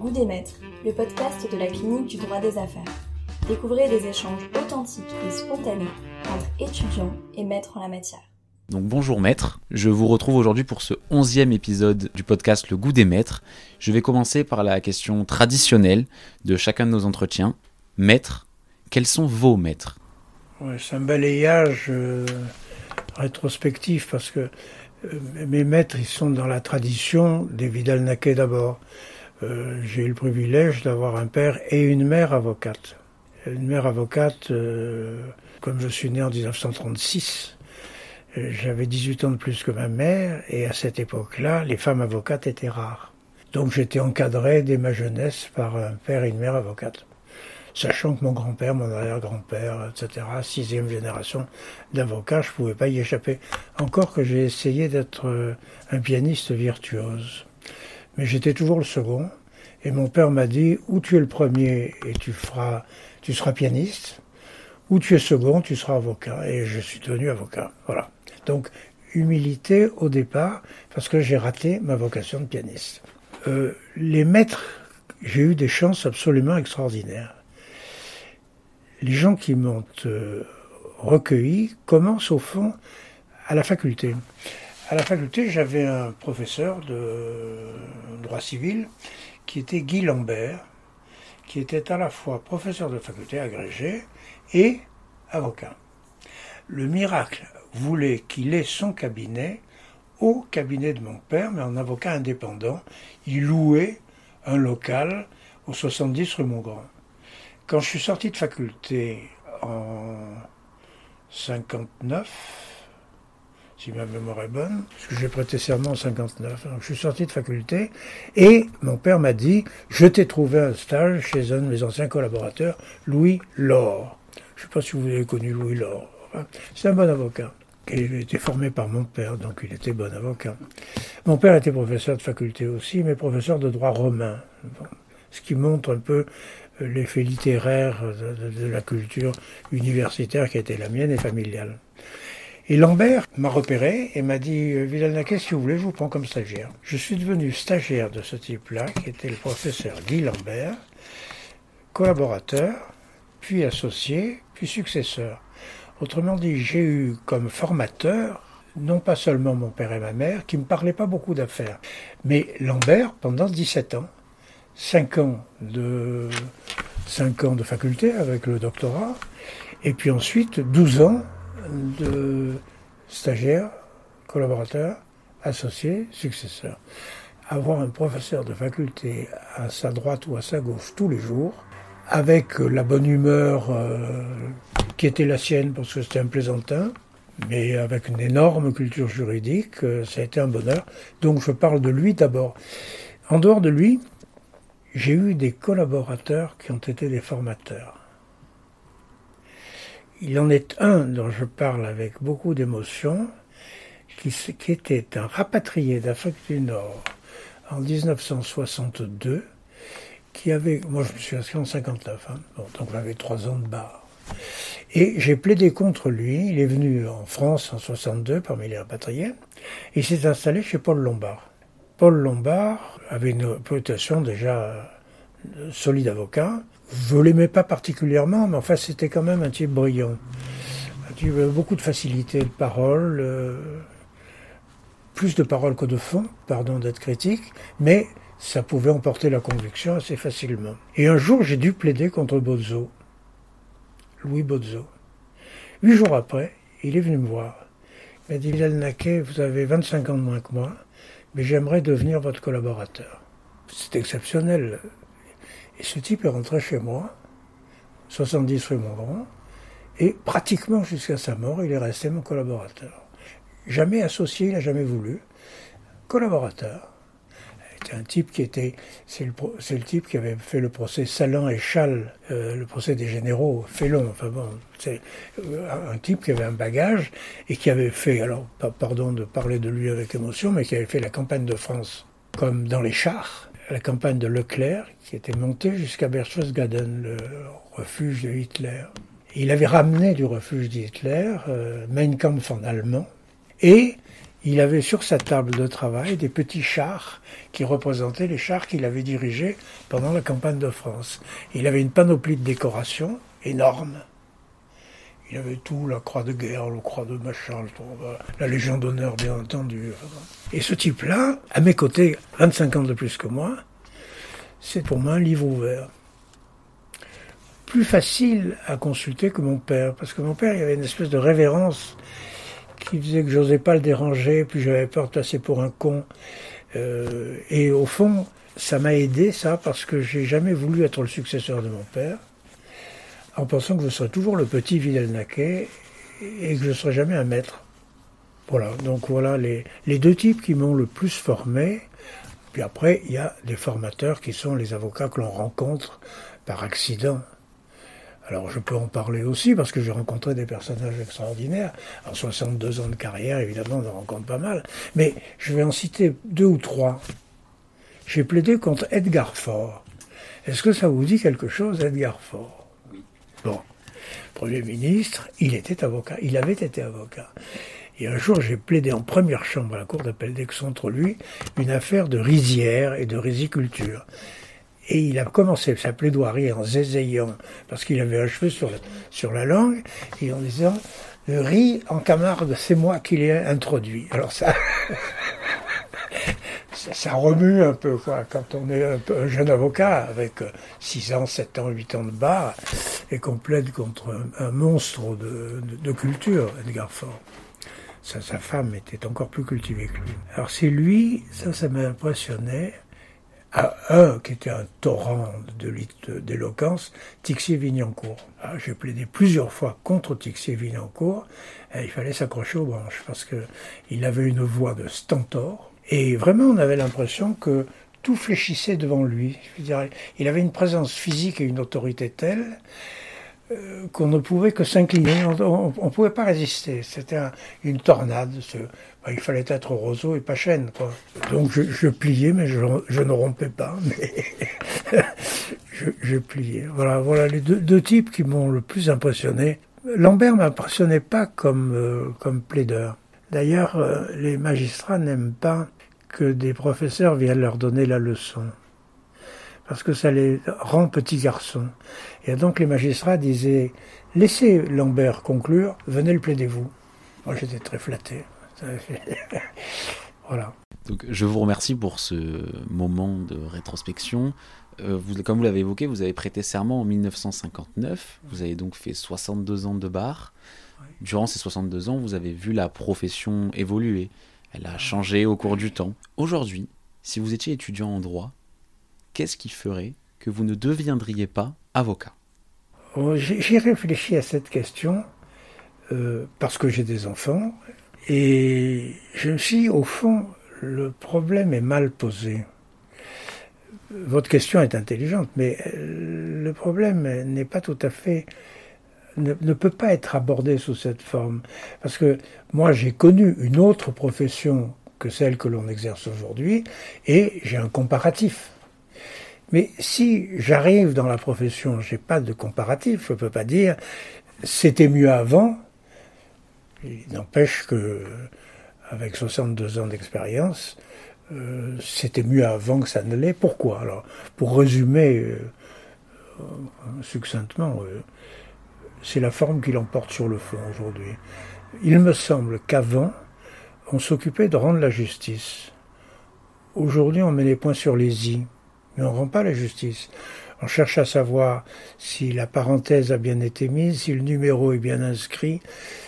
Goût des maîtres, le podcast de la clinique du droit des affaires. Découvrez des échanges authentiques et spontanés entre étudiants et maîtres en la matière. Donc bonjour maître, je vous retrouve aujourd'hui pour ce onzième épisode du podcast Le goût des maîtres. Je vais commencer par la question traditionnelle de chacun de nos entretiens. Maître, quels sont vos maîtres? Ouais, C'est un balayage euh, rétrospectif parce que euh, mes maîtres, ils sont dans la tradition des Vidal-Naquet d'abord. Euh, j'ai eu le privilège d'avoir un père et une mère avocate. Une mère avocate, euh, comme je suis né en 1936, euh, j'avais 18 ans de plus que ma mère, et à cette époque-là, les femmes avocates étaient rares. Donc j'étais encadré dès ma jeunesse par un père et une mère avocate. Sachant que mon grand-père, mon arrière-grand-père, etc., sixième génération d'avocats, je pouvais pas y échapper. Encore que j'ai essayé d'être un pianiste virtuose mais j'étais toujours le second. Et mon père m'a dit, ou tu es le premier et tu feras, tu seras pianiste, ou tu es second, tu seras avocat. Et je suis devenu avocat. Voilà. Donc, humilité au départ, parce que j'ai raté ma vocation de pianiste. Euh, les maîtres, j'ai eu des chances absolument extraordinaires. Les gens qui m'ont euh, recueilli commencent au fond à la faculté. À la faculté, j'avais un professeur de droit civil qui était Guy Lambert, qui était à la fois professeur de faculté agrégé et avocat. Le miracle voulait qu'il ait son cabinet au cabinet de mon père, mais en avocat indépendant. Il louait un local au 70 rue Montgrand. Quand je suis sorti de faculté en 59, si ma mémoire est bonne, parce que j'ai prêté serment en 59. Donc je suis sorti de faculté et mon père m'a dit Je t'ai trouvé un stage chez un de mes anciens collaborateurs, Louis Laure. Je ne sais pas si vous avez connu Louis Laure. C'est un bon avocat. Il était formé par mon père, donc il était bon avocat. Mon père était professeur de faculté aussi, mais professeur de droit romain. ce qui montre un peu euh, l'effet littéraire de, de la culture universitaire qui était la mienne et familiale. Et Lambert m'a repéré et m'a dit Villalnaquet, si vous voulez, je vous prends comme stagiaire. Je suis devenu stagiaire de ce type-là, qui était le professeur Guy Lambert, collaborateur, puis associé, puis successeur. Autrement dit, j'ai eu comme formateur non pas seulement mon père et ma mère, qui ne me parlaient pas beaucoup d'affaires, mais Lambert pendant 17 ans. 5 ans de, 5 ans de faculté avec le doctorat, et puis ensuite 12 ans de stagiaires, collaborateurs, associés, successeurs. Avoir un professeur de faculté à sa droite ou à sa gauche tous les jours, avec la bonne humeur euh, qui était la sienne parce que c'était un plaisantin, mais avec une énorme culture juridique, euh, ça a été un bonheur. Donc je parle de lui d'abord. En dehors de lui, j'ai eu des collaborateurs qui ont été des formateurs. Il en est un dont je parle avec beaucoup d'émotion, qui, était un rapatrié d'Afrique du Nord en 1962, qui avait, moi je me suis inscrit en 59, hein, donc j'avais trois ans de barre. Et j'ai plaidé contre lui, il est venu en France en 62 parmi les rapatriés, et s'est installé chez Paul Lombard. Paul Lombard avait une réputation déjà solide avocat, je l'aimais pas particulièrement, mais enfin c'était quand même un type brillant. Un type beaucoup de facilité de parole, euh, plus de parole que de fond, pardon d'être critique, mais ça pouvait emporter la conviction assez facilement. Et un jour, j'ai dû plaider contre Bozzo, Louis Bozzo. Huit jours après, il est venu me voir. Il m'a dit, Naquet, vous avez 25 ans de moins que moi, mais j'aimerais devenir votre collaborateur. C'est exceptionnel. Et ce type est rentré chez moi, 70 rue Montgrand, et pratiquement jusqu'à sa mort, il est resté mon collaborateur. Jamais associé, il n'a jamais voulu. Collaborateur. C'était un type qui était, c'est le, le, type qui avait fait le procès Salan et Chal, euh, le procès des généraux, Félon, enfin bon, c'est euh, un type qui avait un bagage et qui avait fait, alors pardon de parler de lui avec émotion, mais qui avait fait la campagne de France comme dans les chars, la campagne de Leclerc, qui était montée jusqu'à Berchtesgaden, le refuge de Hitler. il avait ramené du refuge d'Hitler euh, Mein Kampf en allemand, et il avait sur sa table de travail des petits chars qui représentaient les chars qu'il avait dirigés pendant la campagne de France. Il avait une panoplie de décorations énorme. Il avait tout, la croix de guerre, la croix de machin, la Légion d'honneur, bien entendu. Et ce type-là, à mes côtés, 25 ans de plus que moi, c'est pour moi un livre ouvert. Plus facile à consulter que mon père, parce que mon père, il avait une espèce de révérence qui faisait que j'osais pas le déranger, puis j'avais peur de passer pour un con. Euh, et au fond, ça m'a aidé, ça, parce que j'ai jamais voulu être le successeur de mon père, en pensant que je serais toujours le petit Vidal-Naquet et que je ne serais jamais un maître. Voilà, donc voilà les, deux types qui m'ont le plus formé. Puis après, il y a des formateurs qui sont les avocats que l'on rencontre par accident. Alors je peux en parler aussi parce que j'ai rencontré des personnages extraordinaires. En 62 ans de carrière, évidemment, on en rencontre pas mal. Mais je vais en citer deux ou trois. J'ai plaidé contre Edgar Faure. Est-ce que ça vous dit quelque chose, Edgar Faure? Bon. Premier ministre, il était avocat. Il avait été avocat. Et un jour, j'ai plaidé en première chambre à la Cour d'appel d'Aix contre lui une affaire de rizière et de riziculture. Et il a commencé sa plaidoirie en zézayant, parce qu'il avait un cheveu sur la, langue, et en disant Le riz en Camargue, c'est moi qui l'ai introduit. Alors ça, ça, remue un peu, quoi, quand on est un, jeune avocat avec 6 ans, 7 ans, 8 ans de bar, et qu'on plaide contre un, monstre de, culture, Edgar Faure. sa femme était encore plus cultivée que lui. Alors c'est lui, ça, ça m'a impressionné à un qui était un torrent d'éloquence, Tixier Vignancourt. Ah, j'ai plaidé plusieurs fois contre Tixier Vignancourt, et il fallait s'accrocher aux branches parce que il avait une voix de stentor, et vraiment on avait l'impression que tout fléchissait devant lui. il avait une présence physique et une autorité telle euh, qu'on ne pouvait que s'incliner, on ne pouvait pas résister. C'était une tornade. Bah, il fallait être roseau et pas chêne. Donc je, pliais, mais je, ne rompais pas. Je, pliais. Voilà, voilà les deux, types qui m'ont le plus impressionné. Lambert m'impressionnait pas comme, euh, plaideur. D'ailleurs, euh, les magistrats n'aiment pas que des professeurs viennent leur donner la leçon parce que ça les rend petits garçons. Et donc les magistrats disaient Laissez Lambert conclure, venez le plaidez-vous. Moi j'étais très flatté. voilà. Donc je vous remercie pour ce moment de rétrospection. Euh, vous, comme vous l'avez évoqué, vous avez prêté serment en 1959. Vous avez donc fait 62 ans de bar. Durant ces 62 ans, vous avez vu la profession évoluer. Elle a changé au cours du temps. Aujourd'hui, si vous étiez étudiant en droit, qu'est-ce qui ferait que vous ne deviendriez pas avocat? Oh, J'ai réfléchi à cette question euh, parce que j'ai des enfants et je me suis au fond, le problème est mal posé. Votre question est intelligente, mais euh, le problème n'est pas tout à fait ne, ne, peut pas être abordé sous cette forme. Parce que moi, j'ai connu une autre profession que celle que l'on exerce aujourd'hui, et j'ai un comparatif. Mais si j'arrive dans la profession, j'ai pas de comparatif, je peux pas dire c'était mieux avant. Il n'empêche que avec 62 ans d'expérience, euh, c'était mieux avant que ça ne l'est. Pourquoi? Alors, pour résumer euh, succinctement, euh, c'est la forme qui l'emporte sur le fond aujourd'hui. Il me semble qu'avant, on s'occupait de rendre la justice. Aujourd'hui, on met les points sur les i mais on ne rend pas la justice. On cherche à savoir si la parenthèse a bien été mise, si le numéro est bien inscrit,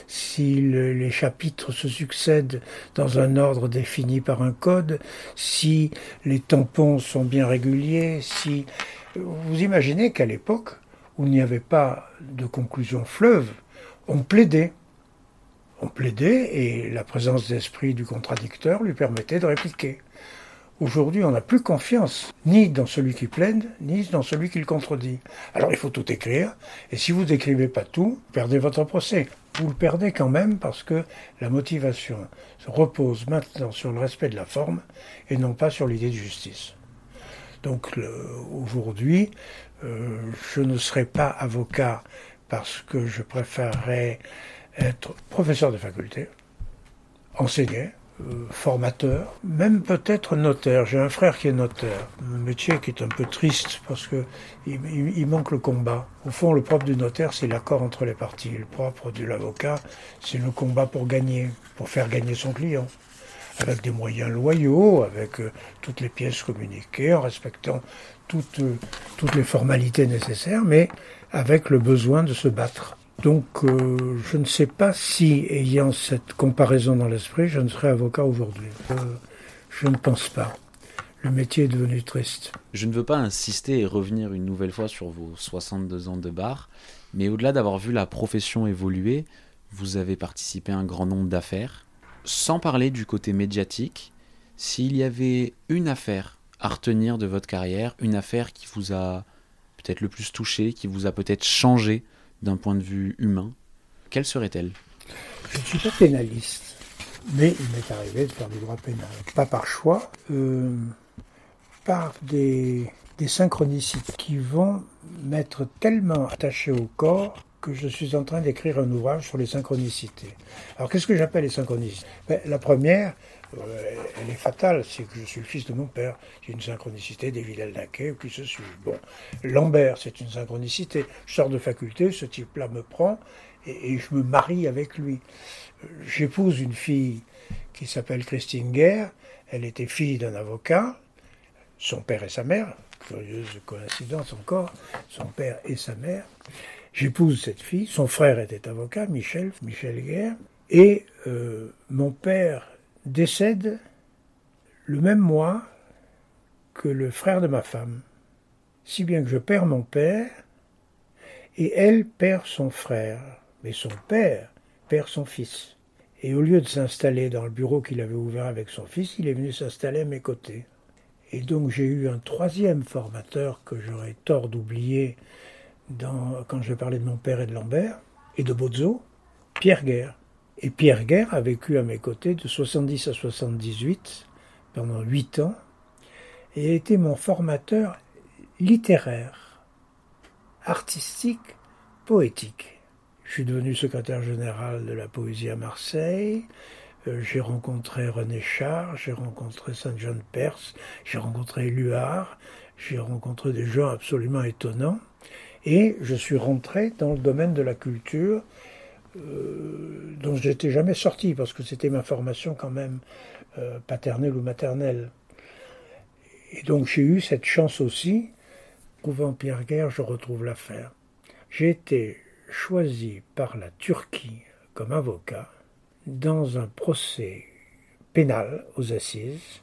si les chapitres se succèdent dans un ordre défini par un code, si les tampons sont bien réguliers, si... Vous imaginez qu'à l'époque, où il n'y avait pas de conclusion fleuve, on plaidait. On plaidait et la présence d'esprit du contradicteur lui permettait de répliquer. Aujourd'hui, on n'a plus confiance ni dans celui qui plaide, ni dans celui qui le contredit. Alors il faut tout écrire, et si vous n'écrivez pas tout, vous perdez votre procès. Vous le perdez quand même parce que la motivation se repose maintenant sur le respect de la forme et non pas sur l'idée de justice. Donc aujourd'hui, euh, je ne serai pas avocat parce que je préférerais être professeur de faculté, enseigner, euh, formateur, même peut-être notaire. J'ai un frère qui est notaire, un métier qui est un peu triste parce que il, manque le combat. Au fond, le propre du notaire, c'est l'accord entre les parties. Le propre de l'avocat, c'est le combat pour gagner, pour faire gagner son client, avec des moyens loyaux, avec euh, toutes les pièces communiquées, en respectant toutes, euh, toutes les formalités nécessaires, mais avec le besoin de se battre. Donc euh, je ne sais pas si, ayant cette comparaison dans l'esprit, je ne serais avocat aujourd'hui. Je ne pense pas. Le métier est devenu triste. Je ne veux pas insister et revenir une nouvelle fois sur vos 62 ans de bar, mais au-delà d'avoir vu la profession évoluer, vous avez participé à un grand nombre d'affaires. Sans parler du côté médiatique, s'il y avait une affaire à retenir de votre carrière, une affaire qui vous a peut-être le plus touché, qui vous a peut-être changé d'un point de vue humain, quelle serait-elle? Je ne suis pas pénaliste, mais il m'est arrivé de faire du droit pénal. Pas par choix, euh, par des, des synchronicités qui vont m'être tellement attachés au corps que je suis en train d'écrire un ouvrage sur les synchronicités. Alors qu'est-ce que j'appelle les synchronicités? Ben, La première, euh, elle est fatale, c'est que je suis le fils de mon père. J'ai une synchronicité des Vidal-Naquet, qui se suit. Bon, Lambert, c'est une synchronicité. Je sors de faculté, ce type-là me prend et, je me marie avec lui. J'épouse une fille qui s'appelle Christine Guerre. Elle était fille d'un avocat, son père et sa mère. Curieuse coïncidence encore, son père et sa mère. J'épouse cette fille. Son frère était avocat, Michel, Michel Guerre. Et euh, mon père décède le même mois que le frère de ma femme, si bien que je perds mon père et elle perd son frère, mais son père perd son fils. Et au lieu de s'installer dans le bureau qu'il avait ouvert avec son fils, il est venu s'installer à mes côtés. Et donc j'ai eu un troisième formateur que j'aurais tort d'oublier quand je parlais de mon père et de Lambert, et de Bozo, Pierre Guerre. Et Pierre Guerre a vécu à mes côtés de 70 à 78 pendant huit ans et a été mon formateur littéraire, artistique, poétique. Je suis devenu secrétaire général de la poésie à Marseille. Euh, j'ai rencontré René Char, j'ai rencontré Saint-Jean Perse, j'ai rencontré Luard, j'ai rencontré des gens absolument étonnants. Et je suis rentré dans le domaine de la culture euh, dont je n'étais jamais sorti, parce que c'était ma formation quand même euh, paternelle ou maternelle. Et donc j'ai eu cette chance aussi. Trouvant Pierre Guerre, je retrouve l'affaire. J'ai été choisi par la Turquie comme avocat dans un procès pénal aux assises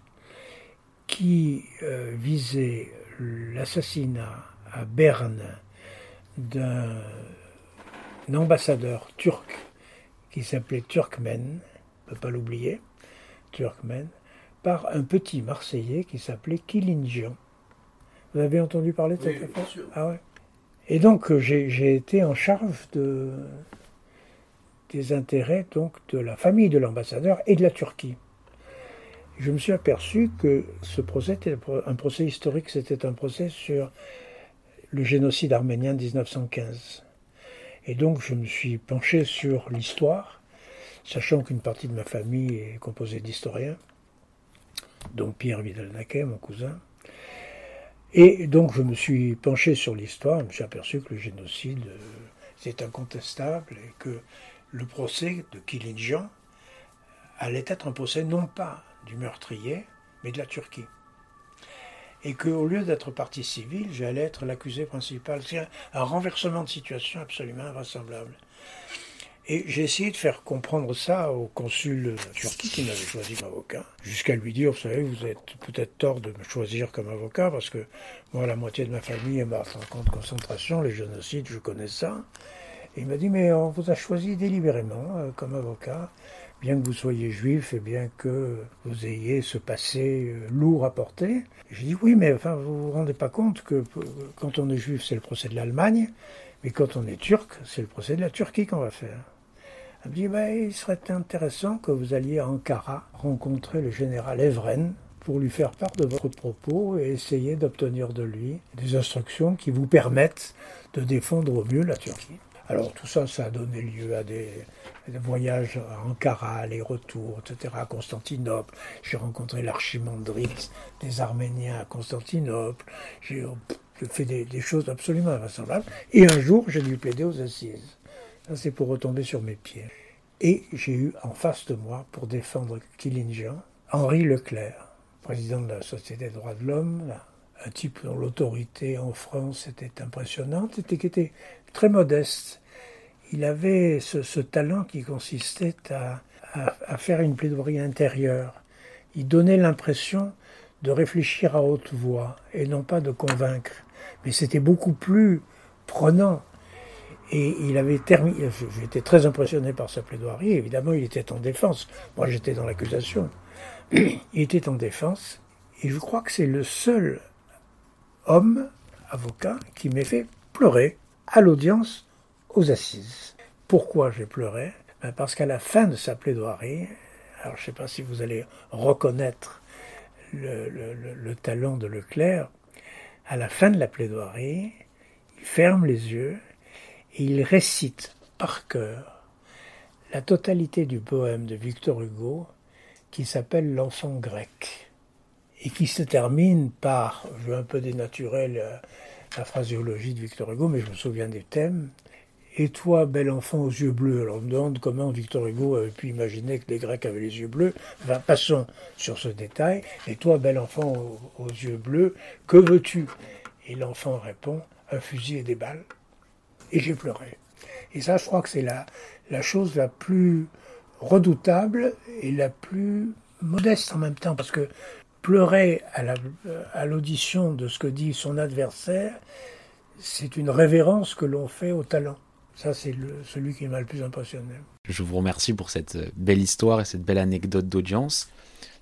qui euh, visait l'assassinat à Berne d'un ambassadeur turc qui s'appelait Turkmen, on ne peut pas l'oublier, Turkmen, par un petit Marseillais qui s'appelait Kilinjian. Vous avez entendu parler de cette affaire Ah ouais. Et donc euh, j'ai été en charge de, des intérêts donc de la famille de l'ambassadeur et de la Turquie. Je me suis aperçu que ce procès était un procès historique, c'était un procès sur le génocide arménien de 1915. Et donc je me suis penché sur l'histoire, sachant qu'une partie de ma famille est composée d'historiens, dont Pierre Vidal-Naquet, mon cousin. Et donc je me suis penché sur l'histoire, je me suis aperçu que le génocide, euh, c'est incontestable et que le procès de Kilinjan allait être un procès non pas du meurtrier, mais de la Turquie et qu'au lieu d'être partie civile, j'allais être l'accusé principal. C'est un renversement de situation absolument invraisemblable. Et j'ai essayé de faire comprendre ça au consul turc qui m'avait choisi comme avocat, jusqu'à lui dire, vous savez, vous êtes peut-être tort de me choisir comme avocat, parce que moi, la moitié de ma famille est morte en camp de concentration, les génocides, je connais ça. Et il m'a dit, mais on vous a choisi délibérément euh, comme avocat, bien que vous soyez juif et bien que vous ayez ce passé euh, lourd à porter. J'ai dit oui, mais enfin, vous vous rendez pas compte que quand on est juif, c'est le procès de l'Allemagne, mais quand on est turc, c'est le procès de la Turquie qu'on va faire. Elle me dit, ben, il serait intéressant que vous alliez à Ankara rencontrer le général Evren pour lui faire part de votre propos et essayer d'obtenir de lui des instructions qui vous permettent de défendre au mieux la Turquie. Alors tout ça, ça a donné lieu à des, voyages à Ankara, les retours, etc., à Constantinople. J'ai rencontré l'archimandrite des Arméniens à Constantinople. J'ai fait des, choses absolument invraisemblables. Et un jour, j'ai dû plaider aux assises. C'est pour retomber sur mes pieds. Et j'ai eu en face de moi, pour défendre Killingian, Henri Leclerc, président de la Société des droits de l'homme, un type dont l'autorité en France était impressionnante, qui était très modeste. Il avait ce, talent qui consistait à, à, faire une plaidoirie intérieure. Il donnait l'impression de réfléchir à haute voix et non pas de convaincre. Mais c'était beaucoup plus prenant. Et il avait terminé. J'étais très impressionné par sa plaidoirie. Évidemment, il était en défense. Moi, j'étais dans l'accusation. Il était en défense. Et je crois que c'est le seul homme, avocat, qui m'ait fait pleurer à l'audience aux assises. Pourquoi j'ai pleuré? Ben, Parce qu'à la fin de sa plaidoirie, alors je ne sais pas si vous allez reconnaître le, le, talent de Leclerc, à la fin de la plaidoirie, il ferme les yeux et il récite par cœur la totalité du poème de Victor Hugo qui s'appelle L'enfant grec et qui se termine par, je veux un peu dénaturer la, la phraséologie de Victor Hugo, mais je me souviens des thèmes. Et toi, bel enfant aux yeux bleus. Alors on me demande comment Victor Hugo avait pu imaginer que les Grecs avaient les yeux bleus. Enfin, passons sur ce détail. Et toi, bel enfant aux, yeux bleus, que veux-tu? Et l'enfant répond, un fusil et des balles. Et j'ai pleuré. Et ça, je crois que c'est la, la chose la plus redoutable et la plus modeste en même temps, parce que pleurer à l'audition de ce que dit son adversaire, c'est une révérence que l'on fait au talent. Ça, c'est celui qui m'a le plus impressionné. Je vous remercie pour cette belle histoire et cette belle anecdote d'audience.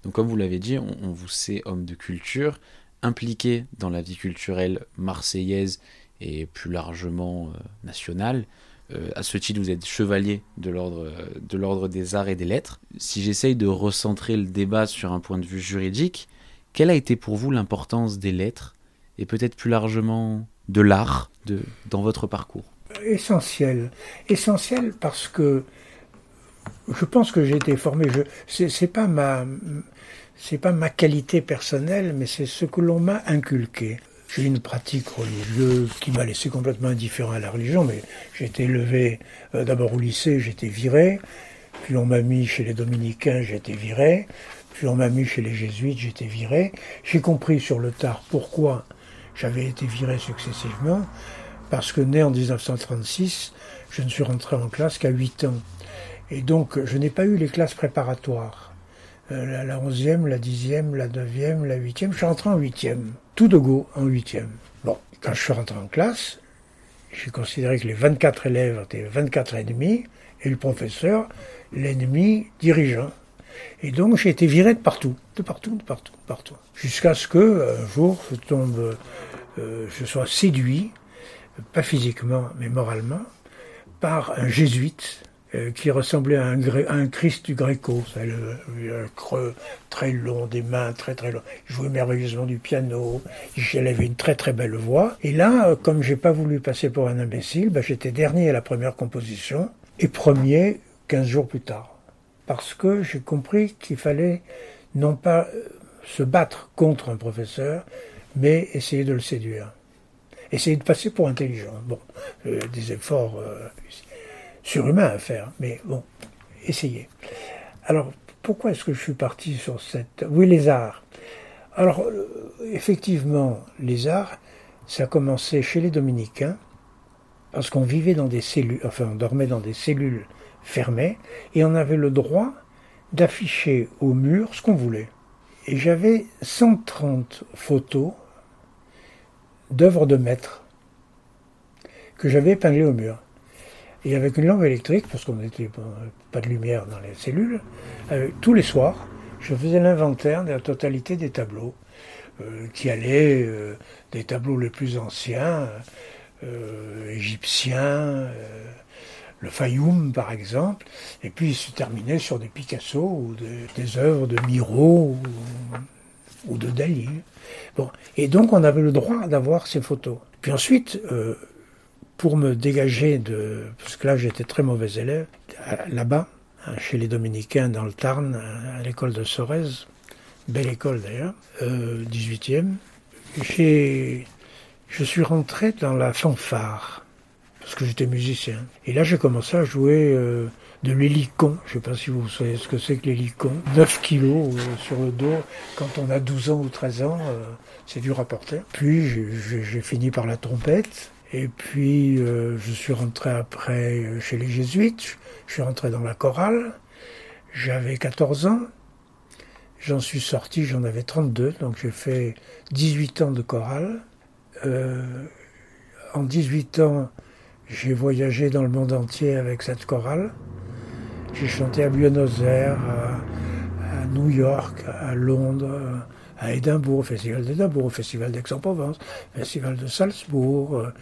Donc, comme vous l'avez dit, on, vous sait homme de culture, impliqué dans la vie culturelle marseillaise et plus largement euh, nationale. Euh, à ce titre, vous êtes chevalier de l'ordre de l'ordre des arts et des lettres. Si j'essaye de recentrer le débat sur un point de vue juridique, quelle a été pour vous l'importance des lettres et peut-être plus largement de l'art dans votre parcours? Essentiel. Essentiel parce que je pense que j'ai été formé. Ma, c'est pas ma qualité personnelle, mais c'est ce que l'on m'a inculqué. J'ai une pratique religieuse qui m'a laissé complètement indifférent à la religion, mais j'ai été élevé euh, d'abord au lycée, été viré, puis on m'a mis chez les dominicains, j'ai été viré, puis on m'a mis chez les jésuites, été viré. J'ai compris sur le tard pourquoi j'avais été viré successivement, parce que né en 1936, je ne suis rentré en classe qu'à 8 ans. Et donc, je n'ai pas eu les classes préparatoires. Euh, la, 11e, la 10e, la 9e, la 8e, je suis rentré en 8e tout de go en huitième. Bon, quand je suis rentré en classe, j'ai considéré que les 24 élèves étaient 24 ennemis et le professeur l'ennemi dirigeant. Et donc j'ai été viré de partout, de partout, de partout, de partout. Jusqu'à ce que un jour je tombe, euh, je sois séduit, pas physiquement mais moralement, par un jésuite euh, qui ressemblait à un, Christ du Gréco, un creux très long, des mains très très longues. Il jouait merveilleusement du piano, il avait une très très belle voix. Et là, euh, comme j'ai pas voulu passer pour un imbécile, bah, j'étais dernier à la première composition et premier 15 jours plus tard. Parce que j'ai compris qu'il fallait non pas euh, se battre contre un professeur, mais essayer de le séduire. Essayer de passer pour intelligent. Bon, des efforts surhumain à faire, mais bon, essayez. Alors, pourquoi est-ce que je suis parti sur cette... Oui, les arts. Alors, euh, effectivement, les arts, ça a commencé chez les dominicains, parce qu'on vivait dans des cellules, enfin, on dormait dans des cellules fermées, et on avait le droit d'afficher au mur ce qu'on voulait. Et j'avais 130 photos d'œuvres de maîtres que j'avais épinglées au mur. Et avec une lampe électrique, parce qu'on n'était pas de lumière dans les cellules, euh, tous les soirs, je faisais l'inventaire de la totalité des tableaux, euh, qui allaient euh, des tableaux les plus anciens, égyptiens, le Fayoum par exemple, et puis se terminait sur des Picasso ou des œuvres de Miro ou, ou, de Dali. Bon, et donc on avait le droit d'avoir ces photos. Puis ensuite, pour me dégager de... Parce que là, j'étais très mauvais élève, là-bas, hein, chez les Dominicains dans le Tarn, à l'école de Sorez, belle école d'ailleurs, euh, 18e. Je suis rentré dans la fanfare, parce que j'étais musicien. Et là, j'ai commencé à jouer euh, de l'hélicon. Je ne sais pas si vous savez ce que c'est que l'hélicon. 9 kilos euh, sur le dos. Quand on a 12 ans ou 13 ans, euh, c'est dur à porter. Puis, j'ai fini par la trompette. Et puis, je suis rentré après chez les jésuites. Je suis rentré dans la chorale. J'avais 14 ans. J'en suis sorti, j'en avais 32, donc j'ai fait 18 ans de chorale. Euh, en 18 ans, j'ai voyagé dans le monde entier avec cette chorale. J'ai chanté à Buenos Aires, à, New York, à Londres, à Édimbourg, Festival d'Édimbourg, Festival d'Aix-en-Provence, Festival de Salzbourg, euh,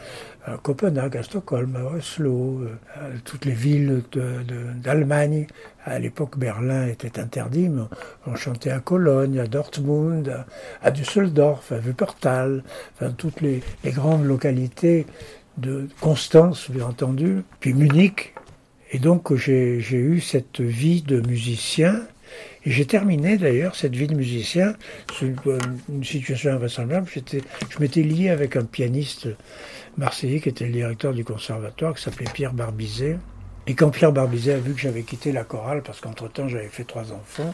à Copenhague, à Stockholm, à Oslo, euh, à toutes les villes d'Allemagne. à l'époque, Berlin était interdit, mais on chantait à Cologne, à Dortmund, à, Düsseldorf, à Wuppertal, enfin toutes les, les grandes localités de Constance, bien entendu, puis Munich. Et donc j'ai eu cette vie de musicien et j'ai terminé d'ailleurs cette vie de musicien, une, une situation invraisemblable. Je m'étais lié avec un pianiste marseillais qui était le directeur du conservatoire, qui s'appelait Pierre Barbizet. Et quand Pierre Barbizet a vu que j'avais quitté la chorale, parce qu'entre-temps j'avais fait trois enfants,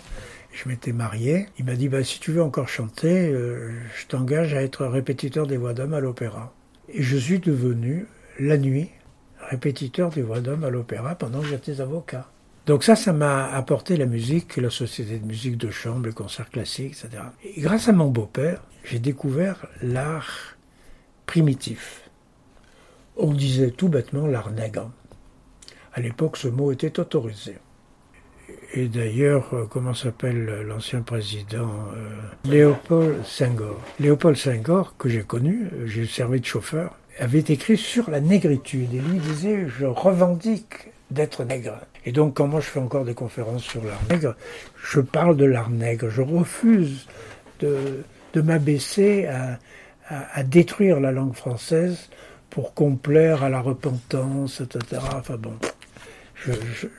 je m'étais marié, il m'a dit bah, si tu veux encore chanter, euh, je t'engage à être répétiteur des voix d'hommes à l'opéra. Et je suis devenu, la nuit, répétiteur des voix d'hommes à l'opéra pendant que j'étais avocat. Donc ça, ça m'a apporté la musique, la société de musique de chambre, les concerts classiques, etc. Et grâce à mon beau-père, j'ai découvert l'art primitif. On disait tout bêtement l'art nègre. À l'époque, ce mot était autorisé. Et d'ailleurs, euh, comment s'appelle l'ancien président euh, Léopold Senghor. Léopold Senghor, que j'ai connu, euh, j'ai servi de chauffeur, avait écrit sur la négritude. Et lui disait, je revendique d'être nègre. Et donc, quand moi je fais encore des conférences sur l'art nègre, je parle de l'art nègre. Je refuse de, de m'abaisser à, à, détruire la langue française pour complaire à la repentance, etc. Enfin bon, je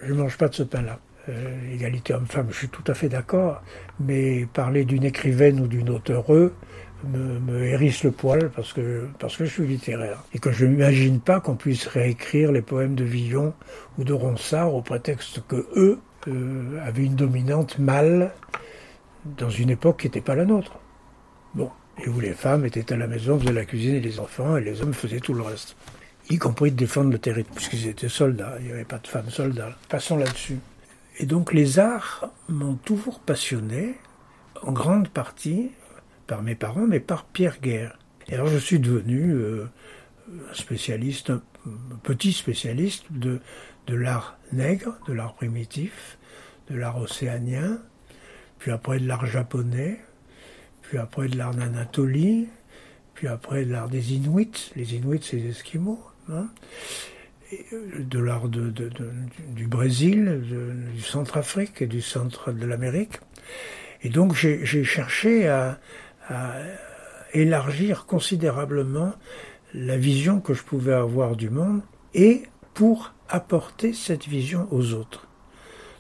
ne mange pas de ce pain-là. Euh, égalité homme-femme, je suis tout à fait d'accord, mais parler d'une écrivaine ou d'une auteure, me, hérisse le poil parce que, parce que je suis littéraire. Et que je n'imagine pas qu'on puisse réécrire les poèmes de Villon ou de Ronsard au prétexte que eux euh, avaient une dominante mâle dans une époque qui n'était pas la nôtre. Bon, et où les femmes étaient à la maison, faisaient la cuisine et les enfants, et les hommes faisaient tout le reste. Y compris de défendre le territoire, puisqu'ils étaient soldats, il n'y avait pas de femmes soldats. Passons là-dessus. Et donc les arts m'ont toujours passionné, en grande partie par mes parents, mais par Pierre Guerre. Et alors je suis devenu euh, spécialiste, un petit spécialiste de, de l'art nègre, de l'art primitif, de l'art océanien, puis après de l'art japonais, puis après de l'art d'Anatolie, puis après de l'art des Inuits. Les Inuits, c'est les Esquimaux. Hein euh, de l'art du Brésil, du Centre-Afrique et du centre de l'Amérique. Et donc j'ai cherché à, à élargir considérablement la vision que je pouvais avoir du monde et pour apporter cette vision aux autres.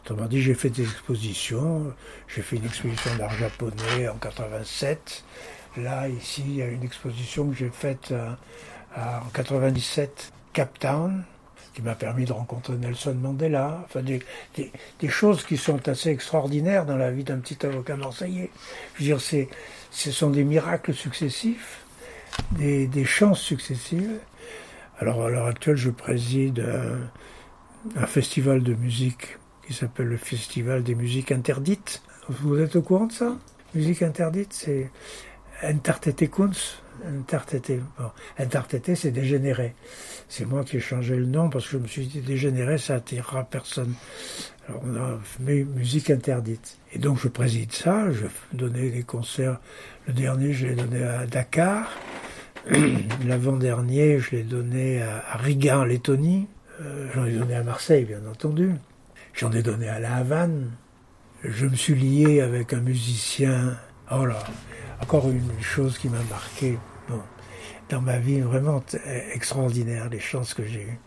Autrement dit, j'ai fait des expositions. J'ai fait une exposition d'art japonais en 87. Là, ici, il y a une exposition que j'ai faite euh, en 97, Cap Town, qui m'a permis de rencontrer Nelson Mandela. Enfin, des, des, choses qui sont assez extraordinaires dans la vie d'un petit avocat marseillais. Je veux dire, c'est ce sont des miracles successifs, des, chances successives. Alors à l'heure actuelle, je préside un, festival de musique qui s'appelle le Festival des musiques interdites. Vous êtes au courant de ça? Musique interdite, c'est Entartete Kunst. Entartete, bon. c'est dégénéré. C'est moi qui ai changé le nom parce que je me suis dit dégénéré, ça attirera personne. Alors on a mis musique interdite. Et donc je préside ça, je donnais des concerts. Le dernier, je l'ai donné à Dakar. L'avant-dernier, je l'ai donné à Riga en Lettonie. Euh, j'en ai donné à Marseille, bien entendu. J'en ai donné à La Havane. Je me suis lié avec un musicien. Oh là, encore une chose qui m'a marqué. Dans ma vie vraiment extraordinaire, les chances que j'ai eues.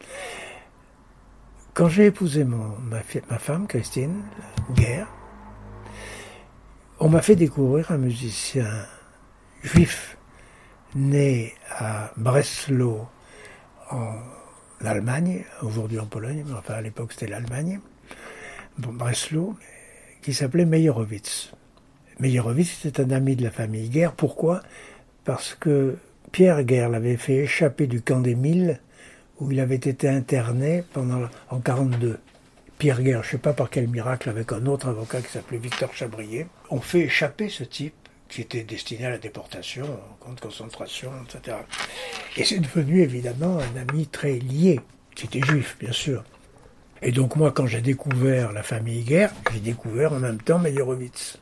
Quand j'ai épousé mon, ma, femme, Christine Guerre, on m'a fait découvrir un musicien juif né à Breslau en Allemagne, aujourd'hui en Pologne, mais enfin à l'époque c'était l'Allemagne, Breslau, qui s'appelait Meyerowitz. Meyerowitz était un ami de la famille Guerre. Pourquoi? Parce que Pierre Guerre l'avait fait échapper du camp des Milles, où il avait été interné pendant, en 42. Pierre Guerre, je ne sais pas par quel miracle, avec un autre avocat qui s'appelait Victor Chabrier, ont fait échapper ce type qui était destiné à la déportation, en camp de concentration, etc. Et c'est devenu évidemment un ami très lié, qui était juif, bien sûr. Et donc moi, quand j'ai découvert la famille Guerre, j'ai découvert en même temps Meyerowitz.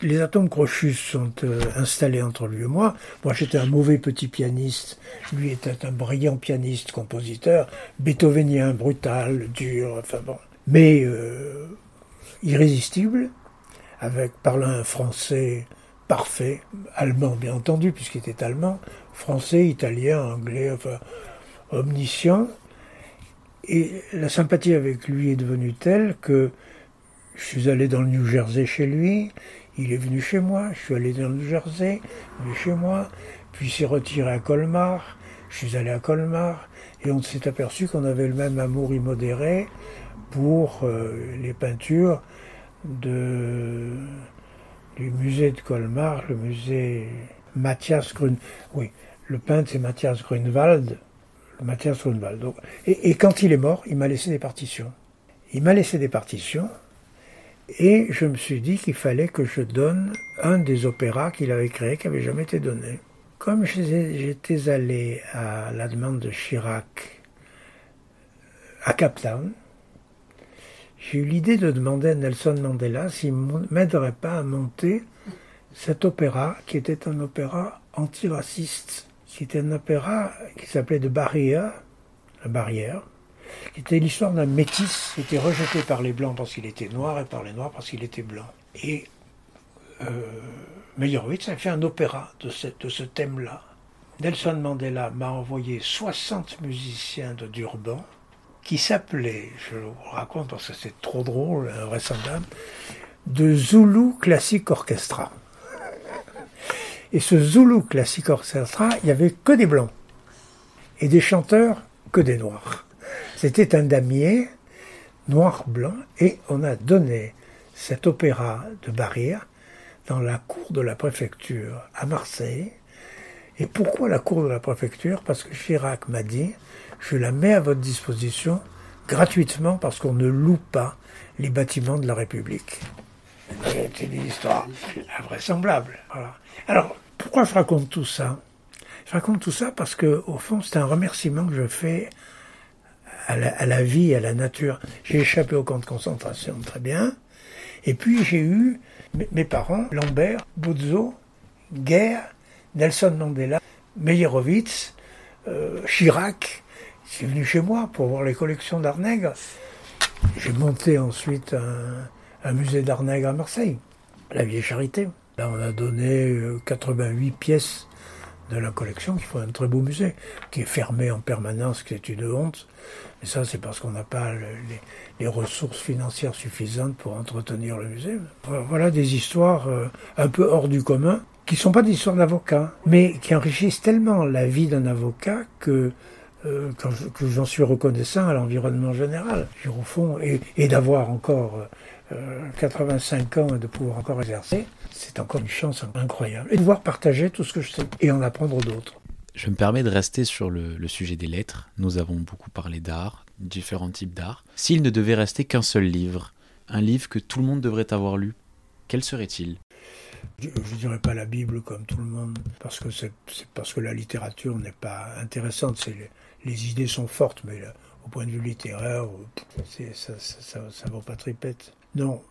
les atomes crochus sont euh, installés entre lui et moi. Moi, j'étais un mauvais petit pianiste. Lui était un brillant pianiste, compositeur, beethovenien, brutal, dur, enfin bon. Mais euh, irrésistible, avec parlant un français parfait, allemand bien entendu, puisqu'il était allemand, français, italien, anglais, enfin omniscient. Et la sympathie avec lui est devenue telle que je suis allé dans le New Jersey chez lui, il est venu chez moi, je suis allé dans le New Jersey, venu chez moi, puis s'est retiré à Colmar, je suis allé à Colmar, et on s'est aperçu qu'on avait le même amour immodéré pour euh, les peintures du musée de Colmar, le musée Mathias Grun. Oui, le peintre c'est Mathias Grunwald, Mathias et, et, quand il est mort, il m'a laissé des partitions. Il m'a laissé des partitions et je me suis dit qu'il fallait que je donne un des opéras qu'il avait créé qui n'avait jamais été donné. Comme j'étais allé à la demande de Chirac à Cape Town, j'ai eu l'idée de demander à Nelson Mandela s'il m'aiderait pas à monter cet opéra qui était un opéra antiraciste c'était un opéra qui s'appelait De Barrière, la barrière, qui était l'histoire d'un métis qui était rejeté par les blancs parce qu'il était noir et par les noirs parce qu'il était blanc. Et euh, Meyerowitz a fait un opéra de, de ce thème-là. Nelson Mandela m'a envoyé 60 musiciens de Durban qui s'appelaient, je vous raconte parce que c'est trop drôle, invraisemblable, de Zulu Classic Orchestra. Et ce Zulu Classic Orchestra, il n'y avait que des blancs. Et des chanteurs, que des noirs. C'était un damier, noir-blanc, et on a donné cet opéra de Barrière dans la cour de la préfecture à Marseille. Et pourquoi la cour de la préfecture? Parce que Chirac m'a dit, je la mets à votre disposition gratuitement parce qu'on ne loue pas les bâtiments de la République. C'est une histoire invraisemblable. Alors, pourquoi je raconte tout ça? Je raconte tout ça parce que, au fond, c'est un remerciement que je fais à la, vie, à la nature. J'ai échappé au camp de concentration, très bien. Et puis j'ai eu mes parents, Lambert, Bozo, Guerre, Nelson Mandela, Meyerowitz, euh, Chirac, qui est venu chez moi pour voir les collections d'art nègre. J'ai monté ensuite un, musée d'art nègre à Marseille, la Vieille Charité. Là, on a donné 88 euh, pièces de la collection qui font un très beau musée, qui est fermé en permanence, qui est une honte. Mais ça, c'est parce qu'on n'a pas les, ressources financières suffisantes pour entretenir le musée. Voilà des histoires euh, un peu hors du commun, qui ne sont pas des histoires d'avocat, mais qui enrichissent tellement la vie d'un avocat que, euh, que j'en suis reconnaissant à l'environnement général. Au fond, et, et d'avoir encore 85 ans et de pouvoir encore exercer, c'est encore une chance incroyable. Et de pouvoir partager tout ce que je sais et en apprendre d'autres. Je me permets de rester sur le, sujet des lettres. Nous avons beaucoup parlé d'art, différents types d'art. S'il ne devait rester qu'un seul livre, un livre que tout le monde devrait avoir lu, quel serait-il? Je ne dirais pas la Bible comme tout le monde, parce que c'est parce que la littérature n'est pas intéressante. Les, les, idées sont fortes, mais au point de vue littéraire, ça, ça, ça, vaut pas tripette. Non,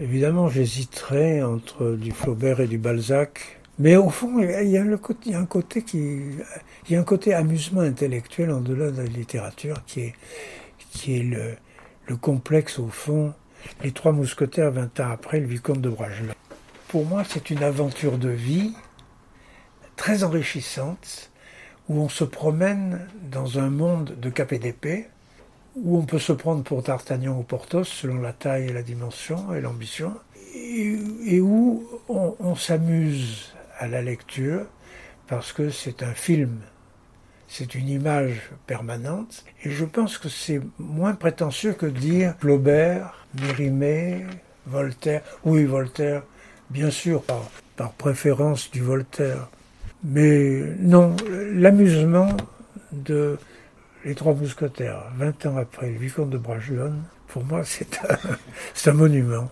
évidemment, j'hésiterais entre du Flaubert et du Balzac. Mais au fond, il y a, un côté qui, il y a un côté amusement intellectuel en delà de la littérature qui est, qui est le, le complexe au fond. Les Trois Mousquetaires, vingt ans après, le Vicomte de Bragelonne. Pour moi, c'est une aventure de vie très enrichissante où on se promène dans un monde de KPDP, où on peut se prendre pour D'Artagnan ou Porthos selon la taille et la dimension et l'ambition, et, où on s'amuse à la lecture parce que c'est un film, c'est une image permanente, et je pense que c'est moins prétentieux que dire Flaubert, Mérimée, Voltaire, oui Voltaire, bien sûr par préférence du Voltaire, mais non, l'amusement de Les Trois Mousquetaires, 20 ans après, le Vicomte de Bragelonne, pour moi c'est un, monument.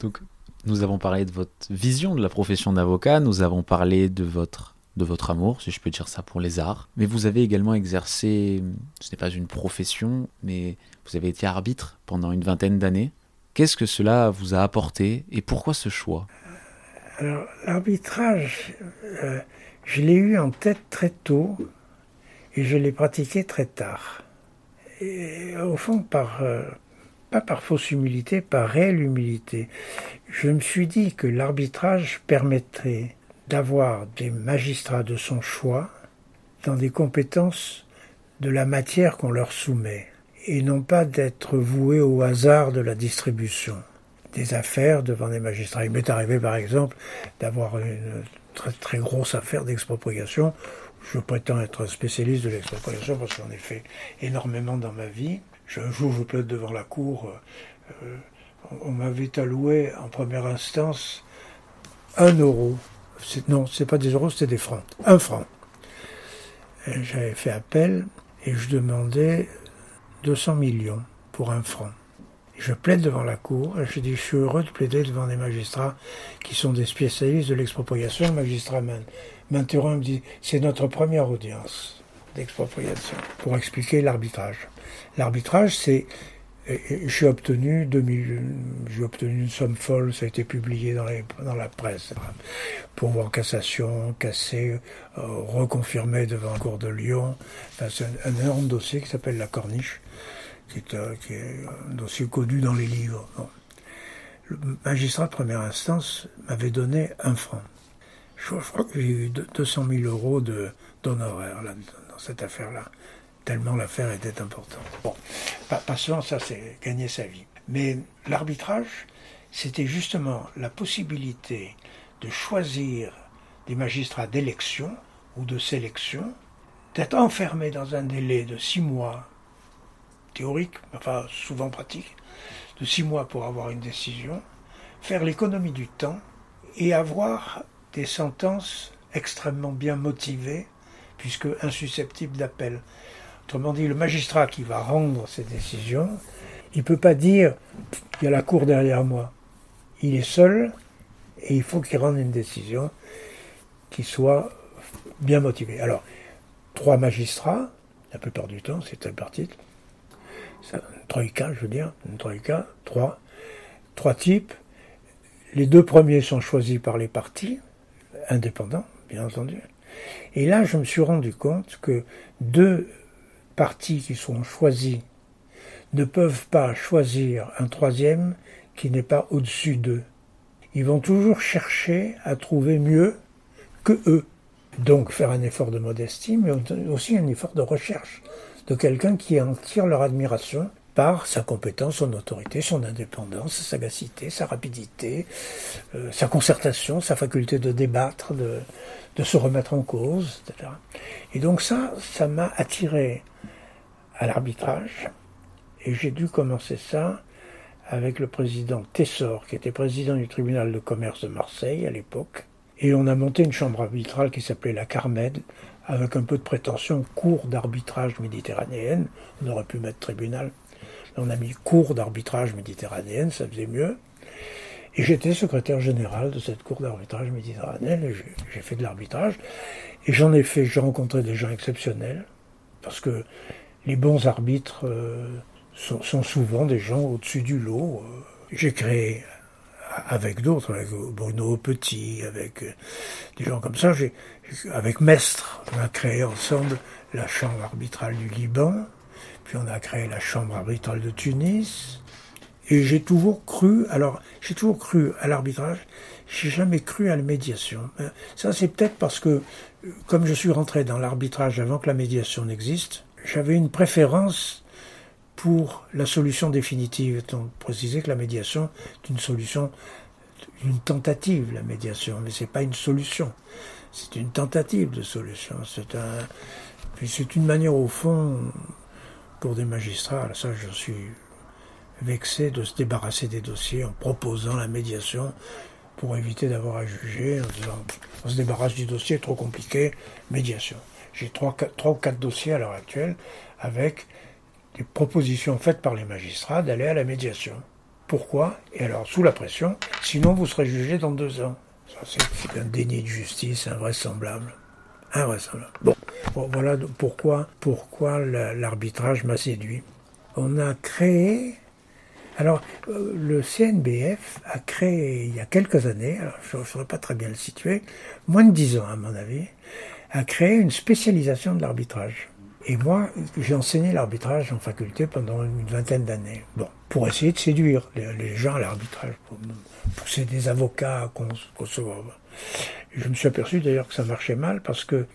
Donc nous avons parlé de votre vision de la profession d'avocat, nous avons parlé de votre de votre amour, si je peux dire ça, pour les arts. Mais vous avez également exercé, ce n'est pas une profession, mais vous avez été arbitre pendant une vingtaine d'années. Qu'est-ce que cela vous a apporté et pourquoi ce choix? Alors, l'arbitrage, euh, je l'ai eu en tête très tôt et je l'ai pratiqué très tard. Et, au fond, par, euh, pas par fausse humilité, par réelle humilité. Je me suis dit que l'arbitrage permettrait d'avoir des magistrats de son choix dans des compétences de la matière qu'on leur soumet, et non pas d'être voué au hasard de la distribution des affaires devant des magistrats. Il m'est arrivé par exemple d'avoir une très, très grosse affaire d'expropriation. Je prétends être spécialiste de l'expropriation parce que j'en ai fait énormément dans ma vie. Un jour, je plaide devant la cour. Euh, on m'avait alloué en première instance un euro non, c'est pas des euros, c'était des francs. Un franc. J'avais fait appel et je demandais 200 millions pour un franc. Je plaide devant la cour je dis je suis heureux de plaider devant des magistrats qui sont des spécialistes de l'expropriation. Le magistrat et me dit c'est notre première audience d'expropriation pour expliquer l'arbitrage. L'arbitrage, c'est j'ai obtenu 2000, j'ai obtenu une somme folle, ça a été publié dans, la presse. Pour en cassation, cassé, euh, reconfirmé devant la Cour de Lyon. Enfin, c'est un, énorme dossier qui s'appelle La Corniche, qui est, euh, un dossier connu dans les livres. Le magistrat de première instance m'avait donné un franc. Je, crois que j'ai eu 200 000 euros d'honoraires dans cette affaire-là tellement l'affaire était importante. Bon, pas, seulement ça, c'est gagner sa vie. Mais l'arbitrage, c'était justement la possibilité de choisir des magistrats d'élection ou de sélection, d'être enfermé dans un délai de six mois, théorique, enfin souvent pratique, de six mois pour avoir une décision, faire l'économie du temps et avoir des sentences extrêmement bien motivées, puisque insusceptibles d'appel. Autrement dit, le magistrat qui va rendre ses décisions, il ne peut pas dire il y a la cour derrière moi. Il est seul et il faut qu'il rende une décision qui soit bien motivée. Alors, trois magistrats, la plupart du temps, c'est un parti, troïka, je veux dire, une troïka, trois, trois types. Les deux premiers sont choisis par les partis, indépendants, bien entendu. Et là, je me suis rendu compte que deux partis qui sont choisis ne peuvent pas choisir un troisième qui n'est pas au-dessus d'eux. Ils vont toujours chercher à trouver mieux que eux. Donc faire un effort de modestie, mais aussi un effort de recherche de quelqu'un qui en tire leur admiration par sa compétence, son autorité, son indépendance, sa sagacité, sa rapidité, euh, sa concertation, sa faculté de débattre, de, de se remettre en cause, etc. Et donc ça, ça m'a attiré à l'arbitrage. Et j'ai dû commencer ça avec le président Tessor, qui était président du tribunal de commerce de Marseille à l'époque. Et on a monté une chambre arbitrale qui s'appelait la Carmed, avec un peu de prétention, cours d'arbitrage méditerranéenne. On aurait pu mettre tribunal. On a mis cours d'arbitrage méditerranéenne, ça faisait mieux. Et j'étais secrétaire général de cette cour d'arbitrage méditerranéenne, j'ai fait de l'arbitrage. Et j'en ai fait, j'ai rencontré des gens exceptionnels, parce que les bons arbitres euh, sont, souvent des gens au-dessus du lot. Euh. J'ai créé avec d'autres, avec Bruno Petit, avec euh, des gens comme ça, avec Mestre, on a créé ensemble la Chambre arbitrale du Liban, puis on a créé la Chambre arbitrale de Tunis, et j'ai toujours cru, alors j'ai toujours cru à l'arbitrage j'ai jamais cru à la médiation. Euh, ça, c'est peut-être parce que, comme je suis rentré dans l'arbitrage avant que la médiation n'existe, j'avais une préférence pour la solution définitive. Étant préciser que la médiation est une solution, une tentative, la médiation, mais c'est pas une solution. C'est une tentative de solution. C'est un, puis c'est une manière au fond pour des magistrats. Ça, je suis vexé de se débarrasser des dossiers en proposant la médiation pour éviter d'avoir à juger, en disant on se débarrasse du dossier trop compliqué, médiation. J'ai trois, trois ou quatre dossiers à l'heure actuelle avec des propositions faites par les magistrats d'aller à la médiation. Pourquoi? Et alors, sous la pression, sinon vous serez jugé dans deux ans. C'est un déni de justice invraisemblable. Invraisemblable. Bon, voilà pourquoi, l'arbitrage m'a séduit. On a créé alors, euh, le CNBF a créé, il y a quelques années, je ne saurais pas très bien le situer, moins de dix ans à mon avis, a créé une spécialisation de l'arbitrage. Et moi, j'ai enseigné l'arbitrage en faculté pendant une vingtaine d'années. Bon, pour essayer de séduire les, gens à l'arbitrage, pour pousser des avocats à concevoir. Je me suis aperçu d'ailleurs que ça marchait mal parce que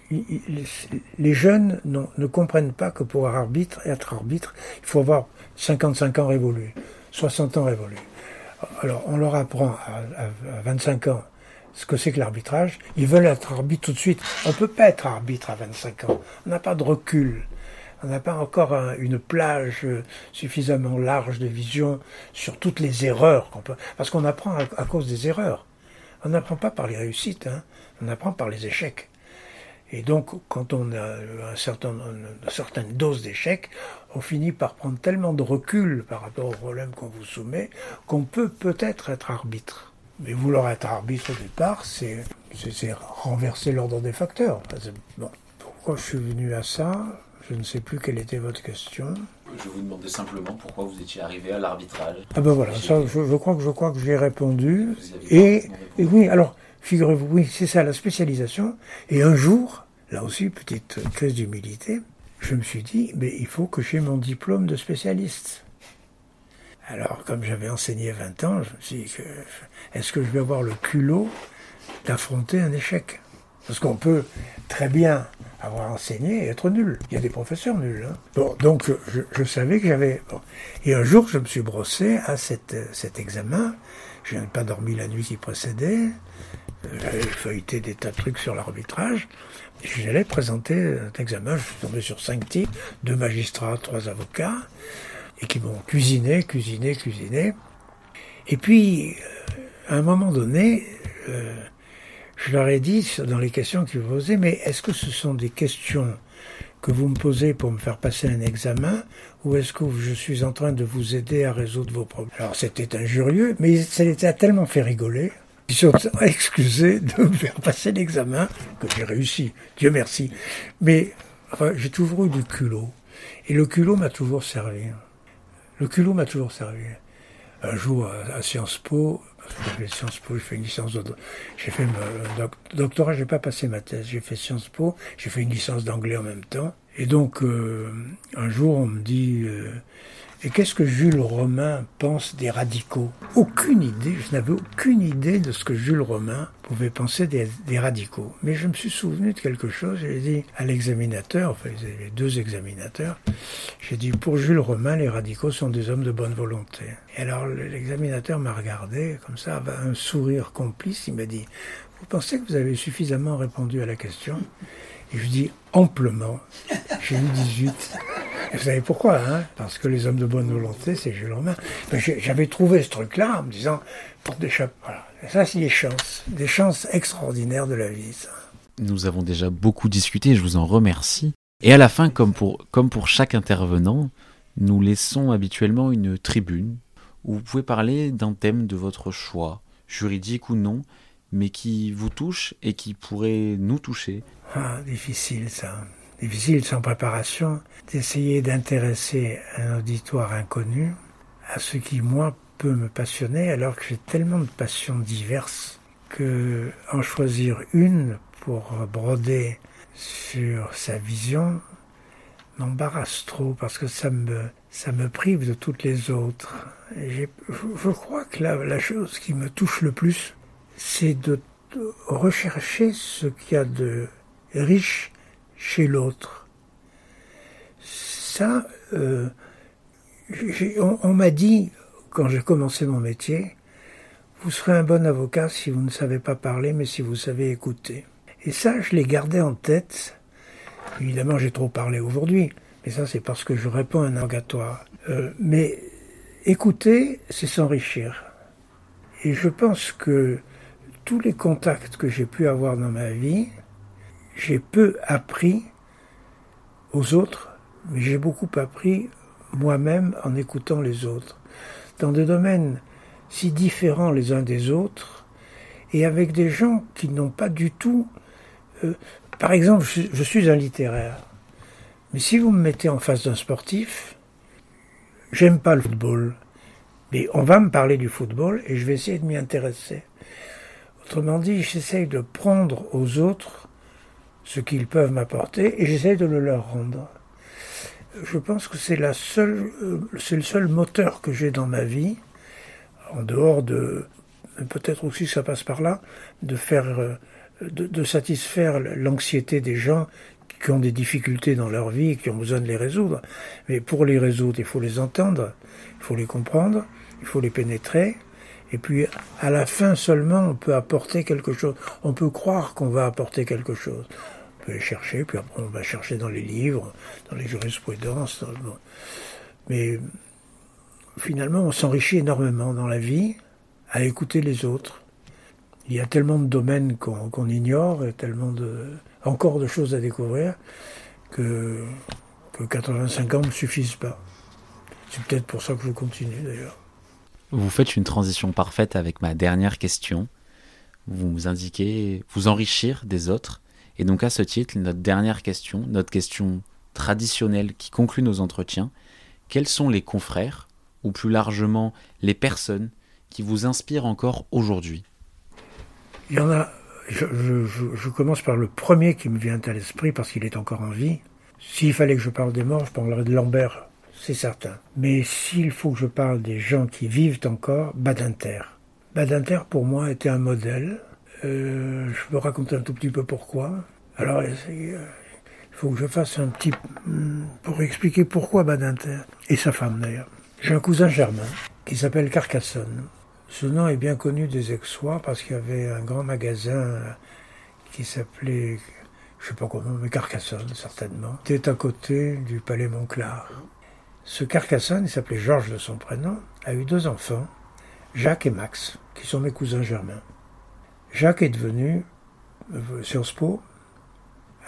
les jeunes ne comprennent pas que pour arbitre, être arbitre, il faut avoir 55 ans révolus. 60 ans révolus. Alors, on leur apprend à, 25 ans ce que c'est que l'arbitrage. Ils veulent être arbitre tout de suite. On ne peut pas être arbitre à 25 ans. On n'a pas de recul. On n'a pas encore une plage suffisamment large de vision sur toutes les erreurs qu'on peut. Parce qu'on apprend à, cause des erreurs. On n'apprend pas par les réussites. Hein. On apprend par les échecs. Et donc, quand on a une certaine dose d'échec, on finit par prendre tellement de recul par rapport au problème qu'on vous soumet qu'on peut peut-être être arbitre. Mais vouloir être arbitre au départ, c'est renverser l'ordre des facteurs. Bon, pourquoi je suis venu à ça? Je ne sais plus quelle était votre question. Je vous demandais simplement pourquoi vous étiez arrivé à l'arbitrage. Ah ben voilà, ça, je, crois que je crois que j'ai répondu. Et, et oui, alors Figurez-vous, oui, c'est ça la spécialisation. Et un jour, là aussi, petite crise d'humilité, je me suis dit, mais il faut que j'ai mon diplôme de spécialiste. Alors, comme j'avais enseigné 20 ans, je me suis dit, est-ce que je vais avoir le culot d'affronter un échec? Parce qu'on peut très bien avoir enseigné et être nul. Il y a des professeurs nuls. Hein. Bon, donc je, savais que j'avais... Et un jour, je me suis brossé à cet examen. Je n'avais pas dormi la nuit qui précédait. J'avais feuilleté des tas de trucs sur l'arbitrage. J'allais présenter un examen. Je suis tombé sur cinq types, deux magistrats, trois avocats, et qui m'ont cuisiné, cuisiné, cuisiné. Et puis, euh, à un moment donné, euh, je leur ai dit, dans les questions qu'ils posaient, mais est-ce que ce sont des questions que vous me posez pour me faire passer un examen, ou est-ce que je suis en train de vous aider à résoudre vos problèmes? Alors c'était injurieux, mais ça les a tellement fait rigoler ils sont excusés de me faire passer l'examen, que j'ai réussi, Dieu merci. Mais j'ai toujours eu du culot. Et le culot m'a toujours servi. Le culot m'a toujours servi. Un jour, à, Sciences Po, j'ai fait Sciences Po, j'ai fait une licence de, j'ai fait un doctorat, j'ai pas passé ma thèse, j'ai fait Sciences Po, j'ai fait une licence d'anglais en même temps. Et donc, euh, un jour, on me dit, euh, et qu'est-ce que Jules Romain pense des radicaux? Aucune idée, je n'avais aucune idée de ce que Jules Romain pouvait penser des, radicaux. Mais je me suis souvenu de quelque chose, j'ai dit à l'examinateur, enfin les deux examinateurs, j'ai dit pour Jules Romain, les radicaux sont des hommes de bonne volonté. Et alors l'examinateur m'a regardé comme ça, avec un sourire complice, il m'a dit, vous pensez que vous avez suffisamment répondu à la question? Et je dis amplement, j'ai eu 18. Vous savez pourquoi hein? Parce que les hommes de bonne volonté, c'est Jules Romain. J'avais trouvé ce truc-là en me disant, pour des Voilà. ça, c'est des chances. Des chances extraordinaires de la vie, ça. Nous avons déjà beaucoup discuté, je vous en remercie. Et à la fin, comme pour, comme pour chaque intervenant, nous laissons habituellement une tribune où vous pouvez parler d'un thème de votre choix, juridique ou non, mais qui vous touche et qui pourrait nous toucher. Ah, difficile ça difficile sans préparation d'essayer d'intéresser un auditoire inconnu à ce qui, moi, peut me passionner, alors que j'ai tellement de passions diverses que en choisir une pour broder sur sa vision m'embarrasse trop parce que ça me, ça me prive de toutes les autres. je, crois que la, la chose qui me touche le plus, c'est de rechercher ce qu'il y a de riche chez l'autre. Ça, euh, on, m'a dit, quand j'ai commencé mon métier, vous serez un bon avocat si vous ne savez pas parler, mais si vous savez écouter. Et ça, je l'ai gardé en tête. Évidemment, j'ai trop parlé aujourd'hui, mais ça, c'est parce que je réponds à un interrogatoire. Euh, mais écouter, c'est s'enrichir. Et je pense que tous les contacts que j'ai pu avoir dans ma vie, j'ai peu appris aux autres, mais j'ai beaucoup appris moi-même en écoutant les autres. Dans des domaines si différents les uns des autres, et avec des gens qui n'ont pas du tout... Euh, par exemple, je, suis un littéraire, mais si vous me mettez en face d'un sportif, j'aime pas le football, mais on va me parler du football et je vais essayer de m'y intéresser. Autrement dit, j'essaye de prendre aux autres ce qu'ils peuvent m'apporter et j'essaye de le leur rendre. Je pense que c'est la seule, euh, c'est le seul moteur que j'ai dans ma vie, en dehors de, peut-être aussi ça passe par là, de faire, euh, de satisfaire l'anxiété des gens qui ont des difficultés dans leur vie et qui ont besoin de les résoudre. Mais pour les résoudre, il faut les entendre, il faut les comprendre, il faut les pénétrer, et puis, à la fin seulement, on peut apporter quelque chose. On peut croire qu'on va apporter quelque chose. On peut les chercher, puis après, on va chercher dans les livres, dans les jurisprudences. Mais finalement, on s'enrichit énormément dans la vie à écouter les autres. Il y a tellement de domaines qu'on ignore, et tellement encore de choses à découvrir, que 85 ans ne suffisent pas. C'est peut-être pour ça que je continue d'ailleurs. Vous faites une transition parfaite avec ma dernière question. Vous indiquez vous enrichir des autres. Et donc à ce titre, notre dernière question, notre question traditionnelle qui conclut nos entretiens, quels sont les confrères, ou plus largement les personnes, qui vous inspirent encore aujourd'hui? Il y en a, je, je, commence par le premier qui me vient à l'esprit parce qu'il est encore en vie. S'il fallait que je parle des morts, je parlerais de Lambert, c'est certain. Mais s'il faut que je parle des gens qui vivent encore, Badinter. Badinter, pour moi, était un modèle. Euh, je peux raconter un tout petit peu pourquoi. Alors, il faut que je fasse un petit... Pour expliquer pourquoi Badinter, et sa femme d'ailleurs. J'ai un cousin germain qui s'appelle Carcassonne. Ce nom est bien connu des Aixois parce qu'il y avait un grand magasin qui s'appelait, je sais pas comment, mais Carcassonne certainement. C'était à côté du palais Montclar. Ce Carcassonne, il s'appelait Georges de son prénom, a eu deux enfants, Jacques et Max, qui sont mes cousins germains. Jacques est devenu euh, Sciences Po,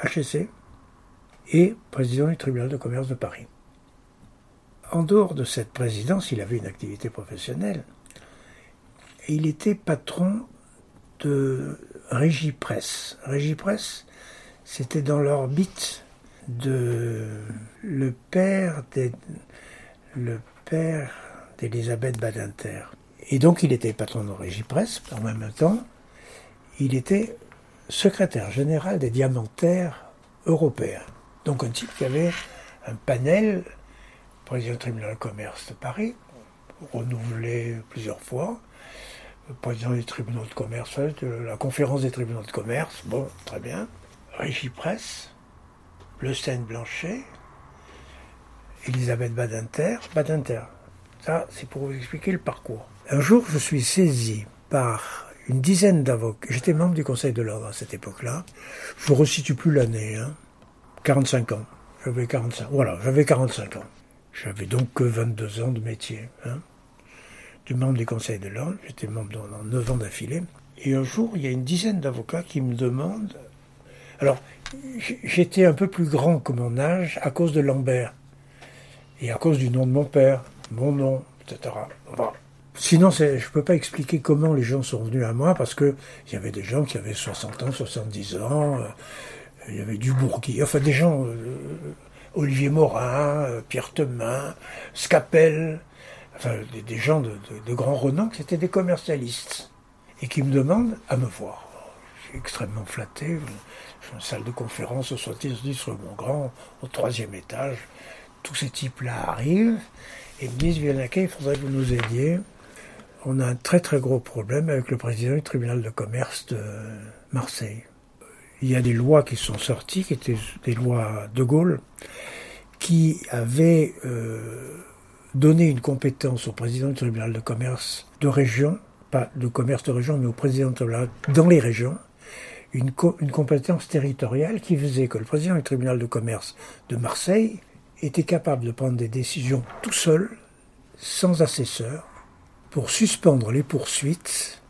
HEC, et président du tribunal de commerce de Paris. En dehors de cette présidence, il avait une activité professionnelle, et il était patron de Régie Presse. Régie Presse, c'était dans l'orbite de le père le père d'Elisabeth Badinter. Et donc il était patron de Régie Presse en même temps. Il était secrétaire général des diamantaires européens. Donc un type qui avait un panel, président du tribunal de commerce de Paris, renouvelé plusieurs fois, président des tribunaux de commerce, de la conférence des tribunaux de commerce, bon, très bien, Régie Presse, le Seine Blanchet, Elisabeth Badinter. Badinter, ça c'est pour vous expliquer le parcours. Un jour, je suis saisi par une dizaine d'avocats. J'étais membre du Conseil de l'ordre à cette époque-là. Je ne resitue plus l'année, 45 hein. ans. J'avais 45. Voilà, j'avais 45 ans. J'avais donc que 22 ans de métier. Hein. Du membre du Conseil de l'ordre, j'étais membre dans 9 ans d'affilée. Et un jour, il y a une dizaine d'avocats qui me demandent. Alors, j'étais un peu plus grand que mon âge à cause de Lambert. Et à cause du nom de mon père, mon nom, etc. sinon, je ne peux pas expliquer comment les gens sont venus à moi, parce qu'il y avait des gens qui avaient 60 ans, 70 ans, euh, il y avait du Bourgui, enfin des gens, euh, Olivier Morin, euh, Pierre Temin, Scapel, enfin des, gens de, de grand renom qui étaient des commercialistes, et qui me demandent à me voir. Je suis extrêmement flatté, j'ai une salle de conférence au 70 rue Grand, au troisième étage, tous ces types-là arrivent et me disent, il faudrait que vous nous aidiez. on a un très très gros problème avec le président du tribunal de commerce de Marseille. Il y a des lois qui sont sorties, qui étaient des lois de Gaulle, qui avaient euh, donné une compétence au président du tribunal de commerce de région, pas de commerce de région, mais au président du tribunal dans les régions, une compétence territoriale qui faisait que le président du tribunal de commerce de Marseille était capable de prendre des décisions tout seul, sans assesseur, pour suspendre les poursuites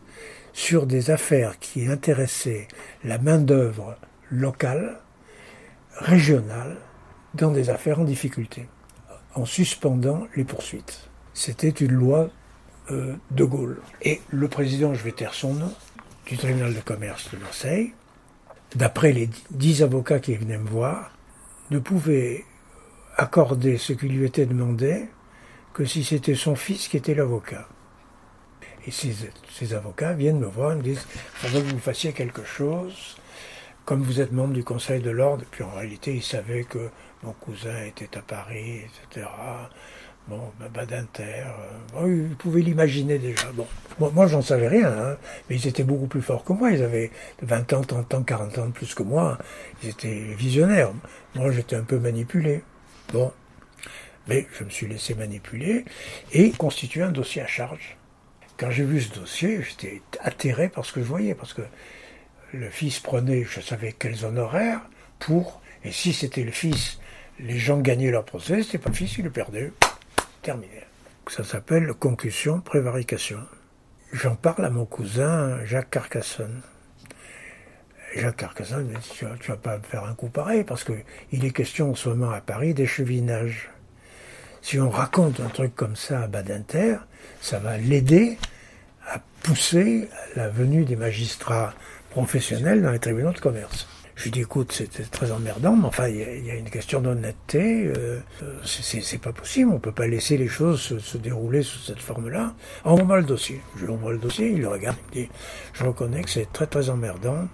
sur des affaires qui intéressaient la main-d'œuvre locale, régionale, dans des affaires en difficulté, en suspendant les poursuites. C'était une loi euh, de Gaulle. Et le président, je vais taire son nom, du tribunal de commerce de Marseille, d'après les dix avocats qui venaient me voir, ne pouvait accorder ce qui lui était demandé que si c'était son fils qui était l'avocat. Et ces, avocats viennent me voir et me disent il faudrait que vous fassiez quelque chose, comme vous êtes membre du Conseil de l'ordre. Puis en réalité, ils savaient que mon cousin était à Paris, etc. Bon, Badinter, euh, ils pouvaient l'imaginer déjà. Bon, moi, moi j'en savais rien, hein, mais ils étaient beaucoup plus forts que moi. Ils avaient 20 ans, 30 ans, 40 ans de plus que moi. Ils étaient visionnaires. Moi, j'étais un peu manipulé. Bon, mais je me suis laissé manipuler et constituer un dossier à charge. Quand j'ai vu ce dossier, j'étais atterré par ce que je voyais, parce que le fils prenait, je savais quels honoraires, pour, et si c'était le fils, les gens gagnaient leur procès, c'était pas le fils, ils le perdaient. Terminé. Ça s'appelle concussion, prévarication. J'en parle à mon cousin Jacques Carcassonne. Jacques Carcassonne tu vas, vas pas me faire un coup pareil, parce qu'il est question en ce moment à Paris d'échevinage si on raconte un truc comme ça à Badinter, ça va l'aider à pousser la venue des magistrats professionnels dans les tribunaux de commerce. Je lui dis, écoute, c'était très emmerdant, mais enfin, il y, a une question d'honnêteté. Euh, c'est pas possible, on peut pas laisser les choses se, dérouler sous cette forme-là. Envoie-moi le dossier. Je lui envoie le dossier, il le regarde, il me dit, je reconnais que c'est très très emmerdant.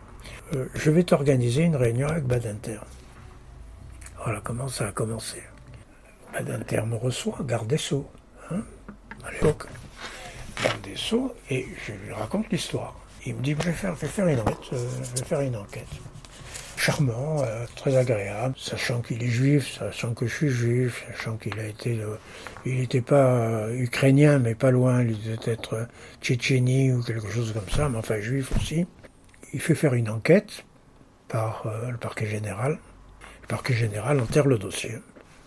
Euh, je vais t'organiser une réunion avec Badinter. Voilà comment ça a commencé. Badinter me reçoit, garde des Sceaux, hein, à l'époque. Garde des Sceaux, et je lui raconte l'histoire. Il me dit, je vais faire, une enquête, euh, je vais faire une enquête. Charmant, euh, très agréable, sachant qu'il est juif, sachant que je suis juif, sachant qu'il a été, il n'était pas ukrainien, mais pas loin, il devait être tchétchénie ou quelque chose comme ça, mais enfin juif aussi. Il fait faire une enquête par le parquet général. Le parquet général enterre le dossier.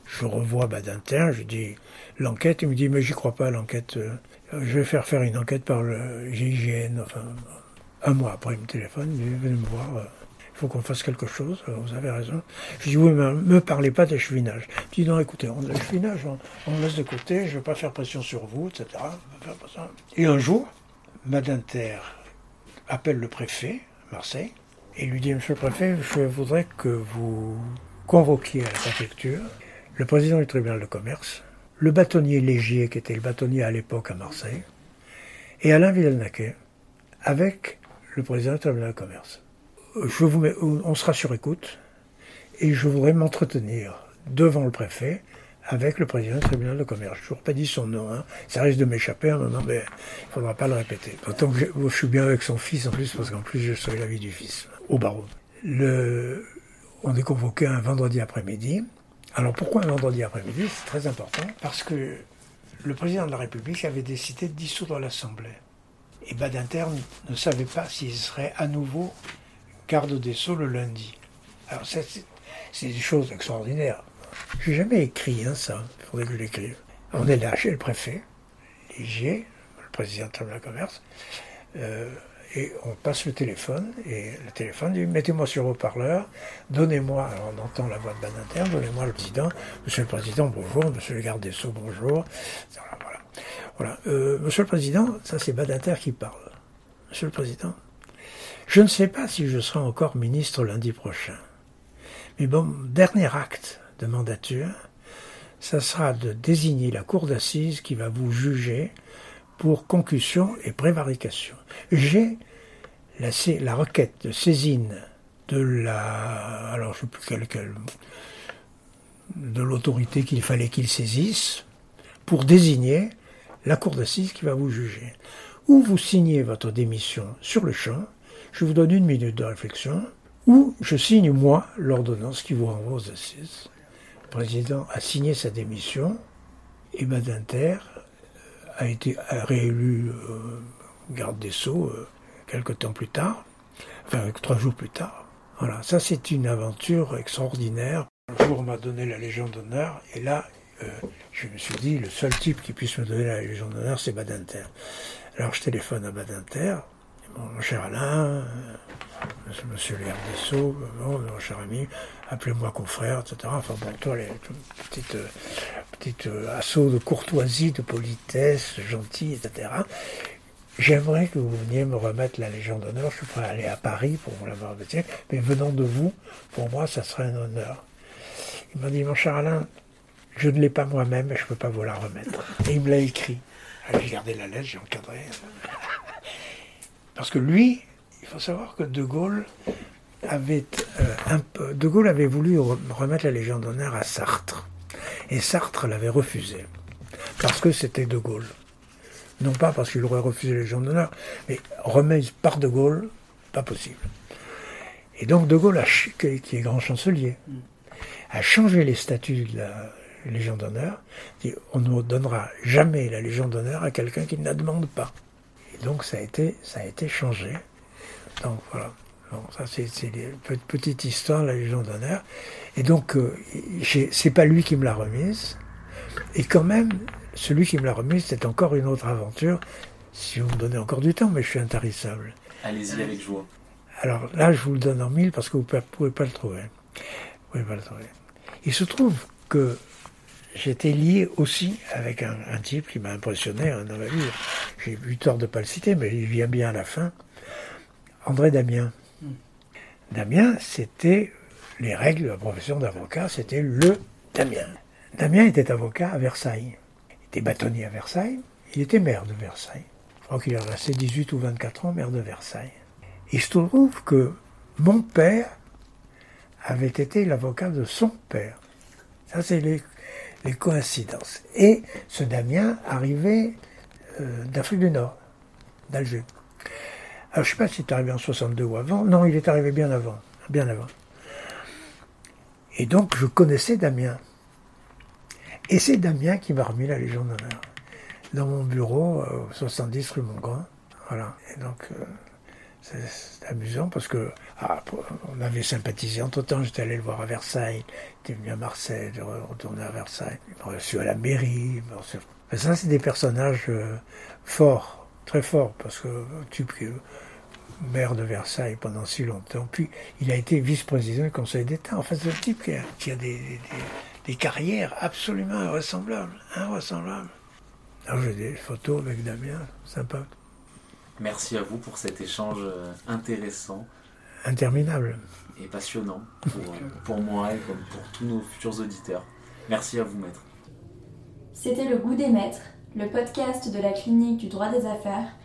Je revois Badinter, je dis l'enquête, il me dit mais j'y crois pas l'enquête. Euh, je vais faire faire une enquête par le GIGN. Enfin, un mois après, il me téléphone, il dit venez me voir. Euh, il faut qu'on fasse quelque chose, euh, vous avez raison. Je dis oui, mais me parlez pas d'échevinage. Il dit non, écoutez, l'échevinage, on, on laisse de côté, je ne vais pas faire pression sur vous, etc. Et un jour, Badinter appelle le préfet, Marseille, et lui dit Monsieur le préfet, je voudrais que vous convoquiez à la préfecture le président du tribunal de commerce, le bâtonnier Légier, qui était le bâtonnier à l'époque à Marseille, et Alain Villeneuve, avec le président du tribunal de commerce. Je vous mets, on sera sur écoute, et je voudrais m'entretenir devant le préfet avec le président du tribunal de commerce. Je n'ai pas dit son nom, hein. ça risque de m'échapper un moment, mais il ne faudra pas le répéter. Pourtant que je, suis bien avec son fils en plus, parce qu'en plus je la l'avis du fils, au barreau. On est convoqué un vendredi après-midi, alors pourquoi un vendredi après-midi? C'est très important parce que le président de la République avait décidé de dissoudre l'Assemblée. Et Badinter ne savait pas s'il serait à nouveau garde des Sceaux le lundi. Alors c'est des choses extraordinaires. Je n'ai jamais écrit hein, ça, il faudrait que je l'écrive. On est là chez le préfet, Ligier, le président de la commerce, euh, et on passe le téléphone, et le téléphone dit mettez-moi sur haut-parleur, donnez-moi, alors on entend la voix de Badinter, donnez-moi le président, monsieur le président, bonjour, monsieur le garde des Sceaux, bonjour. Voilà. voilà. Euh, monsieur le président, ça c'est Badinter qui parle. Monsieur le président, je ne sais pas si je serai encore ministre lundi prochain. Mais bon, dernier acte de mandature, ça sera de désigner la cour d'assises qui va vous juger pour concussion et prévarication. J'ai la, requête de saisine de la, alors je sais plus quelle, de l'autorité qu'il fallait qu'il saisisse pour désigner la cour d'assises qui va vous juger. Ou vous signez votre démission sur le champ, je vous donne une minute de réflexion, ou je signe moi l'ordonnance qui vous renvoie aux assises. Président a signé sa démission et Badinter a été réélu euh, garde des Sceaux euh, quelques temps plus tard, enfin trois jours plus tard. Voilà, ça c'est une aventure extraordinaire. Un jour on m'a donné la Légion d'honneur et là euh, je me suis dit le seul type qui puisse me donner la Légion d'honneur c'est Badinter. Alors je téléphone à Badinter, mon cher Alain, euh, monsieur le garde mon cher ami, appelez-moi confrère, etc. Enfin bon, toi, les petites, petite assaut de courtoisie, de politesse, gentil, etc. J'aimerais que vous veniez me remettre la Légion d'honneur. Je suis prêt à aller à Paris pour vous l'avoir remettre. Mais venant de vous, pour moi, ça serait un honneur. Il m'a dit, mon cher Alain, je ne l'ai pas moi-même et je ne peux pas vous la remettre. Et il me l'a écrit. J'ai gardé la lettre, j'ai encadré. Parce que lui, faut savoir que De Gaulle avait euh, De Gaulle avait voulu remettre la Légion d'honneur à Sartre. Et Sartre l'avait refusé. Parce que c'était De Gaulle non pas parce qu'il aurait refusé les Légion d'honneur, mais remise par De Gaulle, pas possible. Et donc De Gaulle, qui est grand chancelier, a changé les statuts de la Légion d'honneur, on ne donnera jamais la Légion d'honneur à quelqu'un qui ne la demande pas. Et donc ça a été, ça a été changé. Donc voilà. ça c'est une petite histoire, la Légion d'honneur. Et donc, euh, c'est pas lui qui me l'a remise. Et quand même, celui qui me l'a remis, c'est encore une autre aventure. Si vous me donnez encore du temps, mais je suis intarissable. Allez-y avec joie. Alors là, je vous le donne en mille parce que vous ne pouvez pas le trouver. Vous pouvez pas le trouver. Il se trouve que j'étais lié aussi avec un, type qui m'a impressionné dans la vie. J'ai eu tort de ne pas le citer, mais il vient bien à la fin. André Damien. Damien, c'était les règles de la profession d'avocat, c'était le Damien. Damien était avocat à Versailles était bâtonnier à Versailles. Il était maire de Versailles. Je crois qu'il a resté 18 ou 24 ans maire de Versailles. Il se trouve que mon père avait été l'avocat de son père. Ça, c'est les, coïncidences. Et ce Damien arrivait euh, d'Afrique du Nord, d'Alger. Alors, je ne sais pas s'il est arrivé en 62 ou avant. Non, il est arrivé bien avant. Bien avant. Et donc, je connaissais Damien. Et c'est Damien qui m'a remis la Légion d'honneur dans mon bureau, 70 euh, rue Montgrand. Voilà. Et donc, euh, c'est amusant parce que ah, on avait sympathisé. Entre temps, j'étais allé le voir à Versailles, j'étais venu à Marseille, je retourné à Versailles, il m'a reçu à la mairie. Ça, c'est des personnages euh, forts, très forts, parce que tu maire de Versailles pendant si longtemps. Puis il a été vice-président du Conseil d'État. Enfin, c'est un type qui a, des, des carrières absolument invraisemblables, invraisemblables. Alors j'ai des photos avec Damien, sympa. Merci à vous pour cet échange euh, intéressant. Interminable. Et passionnant pour, pour moi et pour tous nos futurs auditeurs. Merci à vous, maître. C'était Le Goût des Maîtres, le podcast de la clinique du droit des affaires